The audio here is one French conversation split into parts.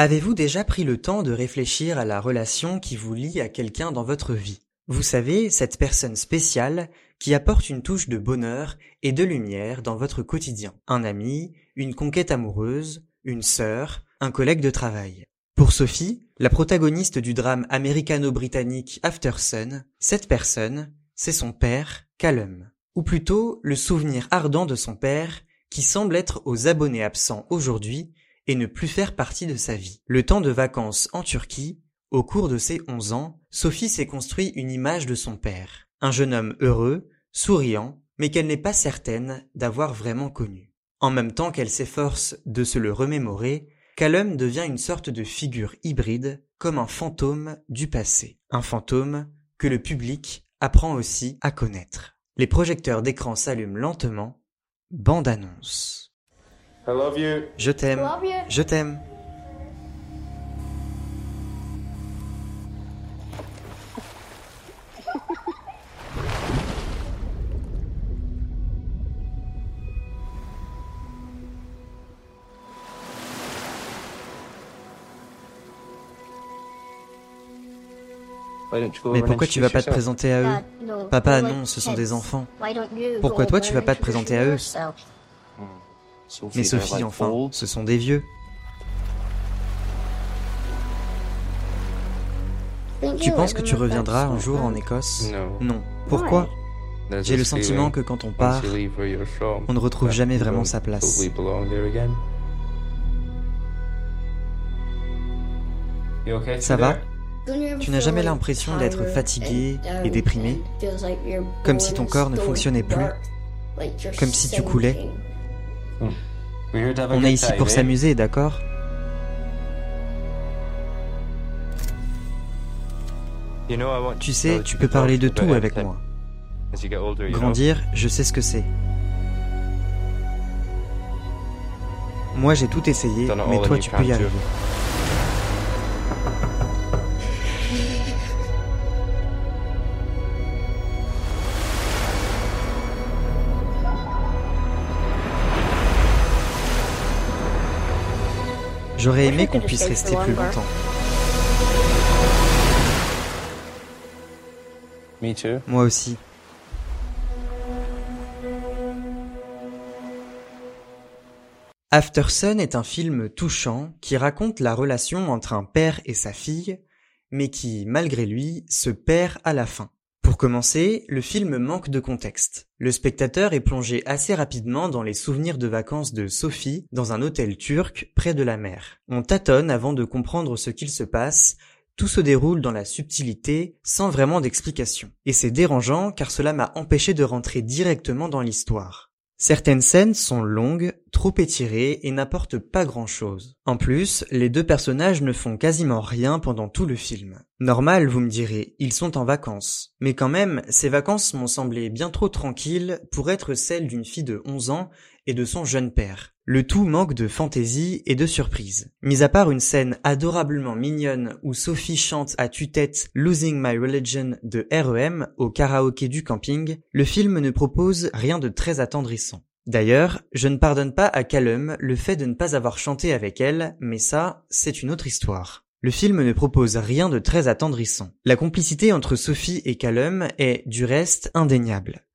Avez-vous déjà pris le temps de réfléchir à la relation qui vous lie à quelqu'un dans votre vie? Vous savez, cette personne spéciale qui apporte une touche de bonheur et de lumière dans votre quotidien. Un ami, une conquête amoureuse, une sœur, un collègue de travail. Pour Sophie, la protagoniste du drame américano-britannique After Sun, cette personne, c'est son père, Callum. Ou plutôt, le souvenir ardent de son père, qui semble être aux abonnés absents aujourd'hui et ne plus faire partie de sa vie. Le temps de vacances en Turquie, au cours de ses onze ans, Sophie s'est construit une image de son père. Un jeune homme heureux, souriant, mais qu'elle n'est pas certaine d'avoir vraiment connu. En même temps qu'elle s'efforce de se le remémorer, Callum devient une sorte de figure hybride, comme un fantôme du passé. Un fantôme que le public apprend aussi à connaître. Les projecteurs d'écran s'allument lentement. Bande annonce. I love you. Je t'aime. Je t'aime. Mais pourquoi tu vas pas te présenter à eux Papa, non, ce sont des enfants. Pourquoi toi, tu vas pas te présenter à eux? Mais Sophie, enfin, ce sont des vieux. Tu penses que tu reviendras un jour en? Écosse No. Non. Pourquoi J'ai le sentiment que quand on part, on ne retrouve jamais vraiment sa place. Ça va? Tu n'as jamais l'impression d'être fatigué et déprimé? Comme si ton corps ne fonctionnait plus Comme si tu coulais On good est ici pour eh? s'amuser, d'accord? Tu sais, tu peux parler de tout avec everything. moi. Grandir, je sais ce que c'est. Moi, j'ai tout essayé, mais toi, tu peux y arriver. J'aurais aimé qu'on puisse rester plus longtemps. Moi aussi. After Sun est un film touchant qui raconte la relation entre un père et sa fille, mais qui, malgré lui, se perd à la fin. Pour commencer, le film manque de contexte. Le spectateur est plongé assez rapidement dans les souvenirs de vacances de Sophie dans un hôtel turc près de la mer. On tâtonne avant de comprendre ce qu'il se passe, tout se déroule dans la subtilité, sans vraiment d'explication. Et c'est dérangeant car cela m'a empêché de rentrer directement dans l'histoire. Certaines scènes sont longues, trop étirées et n'apportent pas grand-chose. En plus, les deux personnages ne font quasiment rien pendant tout le film. Normal, vous me direz, ils sont en vacances. Mais quand même, ces vacances m'ont semblé bien trop tranquilles pour être celles d'une fille de 11 ans et de son jeune père. Le tout manque de fantaisie et de surprise. Mis à part une scène adorablement mignonne où Sophie chante à tue-tête Losing My Religion de REM au karaoké du camping, le film ne propose rien de très attendrissant. D'ailleurs, je ne pardonne pas à Callum le fait de ne pas avoir chanté avec elle, mais ça, c'est une autre histoire. Le film ne propose rien de très attendrissant. La complicité entre Sophie et Callum est, du reste, indéniable.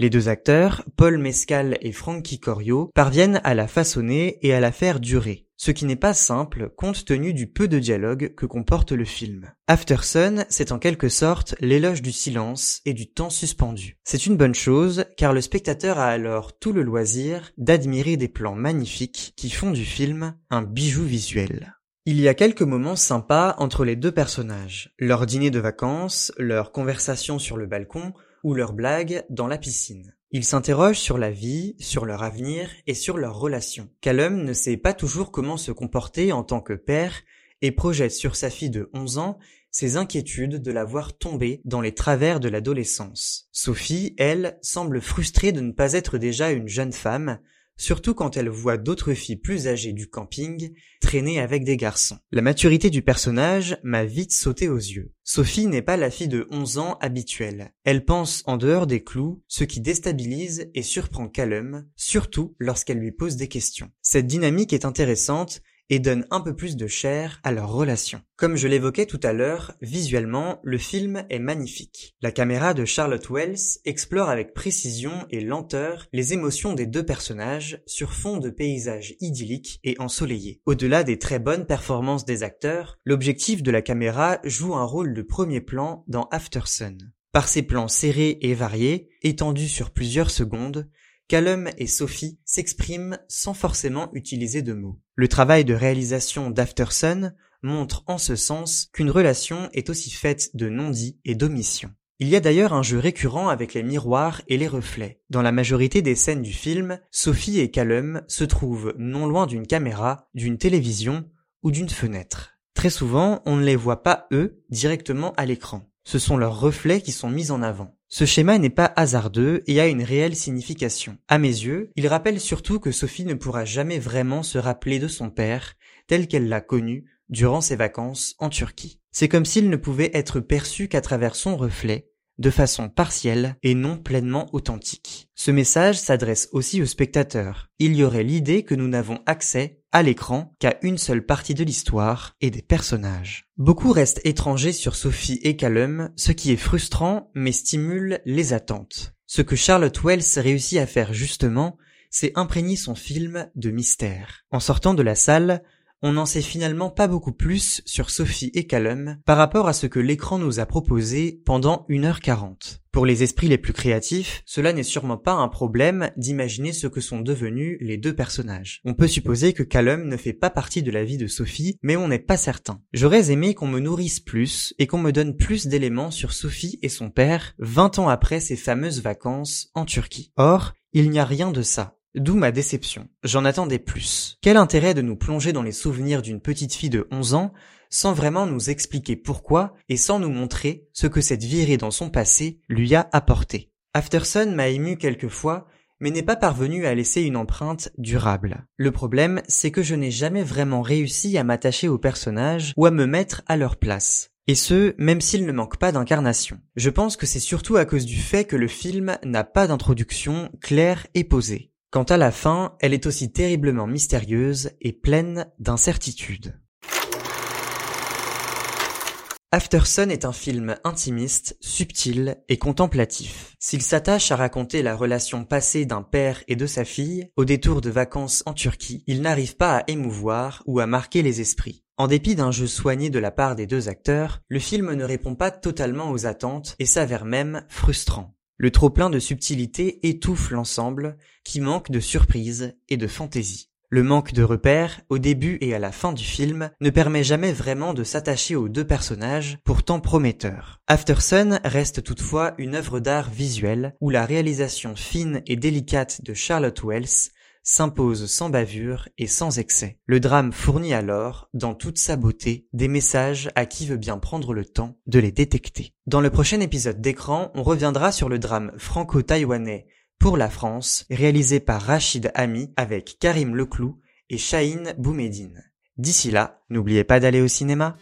Les deux acteurs, Paul Mescal et Frankie Corio, parviennent à la façonner et à la faire durer, ce qui n'est pas simple compte tenu du peu de dialogue que comporte le film. After Sun, c'est en quelque sorte l'éloge du silence et du temps suspendu. C'est une bonne chose car le spectateur a alors tout le loisir d'admirer des plans magnifiques qui font du film un bijou visuel. Il y a quelques moments sympas entre les deux personnages. Leur dîner de vacances, leur conversation sur le balcon, ou leurs blagues dans la piscine. Ils s'interrogent sur la vie, sur leur avenir et sur leurs relations. Callum ne sait pas toujours comment se comporter en tant que père et projette sur sa fille de 11 ans ses inquiétudes de la voir tomber dans les travers de l'adolescence. Sophie, elle, semble frustrée de ne pas être déjà une jeune femme, surtout quand elle voit d'autres filles plus âgées du camping traîner avec des garçons. La maturité du personnage m'a vite sauté aux yeux. Sophie n'est pas la fille de 11 ans habituelle. Elle pense en dehors des clous, ce qui déstabilise et surprend Callum, surtout lorsqu'elle lui pose des questions. Cette dynamique est intéressante et donne un peu plus de chair à leur relation. Comme je l'évoquais tout à l'heure, visuellement, le film est magnifique. La caméra de Charlotte Wells explore avec précision et lenteur les émotions des deux personnages sur fond de paysages idylliques et ensoleillés. Au-delà des très bonnes performances des acteurs, l'objectif de la caméra joue un rôle de premier plan dans After Sun. Par ses plans serrés et variés, étendus sur plusieurs secondes, Callum et Sophie s'expriment sans forcément utiliser de mots. Le travail de réalisation d'Aftersun montre en ce sens qu'une relation est aussi faite de non-dits et d'omissions. Il y a d'ailleurs un jeu récurrent avec les miroirs et les reflets. Dans la majorité des scènes du film, Sophie et Callum se trouvent non loin d'une caméra, d'une télévision ou d'une fenêtre. Très souvent, on ne les voit pas eux directement à l'écran. Ce sont leurs reflets qui sont mis en avant. Ce schéma n'est pas hasardeux et a une réelle signification. À mes yeux, il rappelle surtout que Sophie ne pourra jamais vraiment se rappeler de son père tel qu'elle l'a connu durant ses vacances en Turquie. C'est comme s'il ne pouvait être perçu qu'à travers son reflet, de façon partielle et non pleinement authentique. Ce message s'adresse aussi aux spectateurs. Il y aurait l'idée que nous n'avons accès à l'écran qu'à une seule partie de l'histoire et des personnages. Beaucoup restent étrangers sur Sophie et Callum, ce qui est frustrant mais stimule les attentes. Ce que Charlotte Wells réussit à faire justement, c'est imprégner son film de mystère. En sortant de la salle, on n'en sait finalement pas beaucoup plus sur Sophie et Callum par rapport à ce que l'écran nous a proposé pendant 1h40. Pour les esprits les plus créatifs, cela n'est sûrement pas un problème d'imaginer ce que sont devenus les deux personnages. On peut supposer que Callum ne fait pas partie de la vie de Sophie, mais on n'est pas certain. J'aurais aimé qu'on me nourrisse plus et qu'on me donne plus d'éléments sur Sophie et son père 20 ans après ses fameuses vacances en Turquie. Or, il n'y a rien de ça. D'où ma déception. J'en attendais plus. Quel intérêt de nous plonger dans les souvenirs d'une petite fille de 11 ans sans vraiment nous expliquer pourquoi et sans nous montrer ce que cette virée dans son passé lui a apporté? Afterson m'a ému quelquefois, mais n'est pas parvenu à laisser une empreinte durable. Le problème, c'est que je n'ai jamais vraiment réussi à m'attacher aux personnages ou à me mettre à leur place. Et ce, même s'il ne manque pas d'incarnation. Je pense que c'est surtout à cause du fait que le film n'a pas d'introduction claire et posée. Quant à la fin, elle est aussi terriblement mystérieuse et pleine d'incertitudes. Aftersun est un film intimiste, subtil et contemplatif. S'il s'attache à raconter la relation passée d'un père et de sa fille, au détour de vacances en Turquie, il n'arrive pas à émouvoir ou à marquer les esprits. En dépit d'un jeu soigné de la part des deux acteurs, le film ne répond pas totalement aux attentes et s'avère même frustrant. Le trop-plein de subtilité étouffe l'ensemble, qui manque de surprise et de fantaisie. Le manque de repères, au début et à la fin du film, ne permet jamais vraiment de s'attacher aux deux personnages, pourtant prometteurs. Aftersun reste toutefois une œuvre d'art visuelle, où la réalisation fine et délicate de Charlotte Wells s'impose sans bavure et sans excès. Le drame fournit alors, dans toute sa beauté, des messages à qui veut bien prendre le temps de les détecter. Dans le prochain épisode d'écran, on reviendra sur le drame franco-taïwanais pour la France, réalisé par Rachid Ami avec Karim Leclou et Shaheen Boumedine. D'ici là, n'oubliez pas d'aller au cinéma.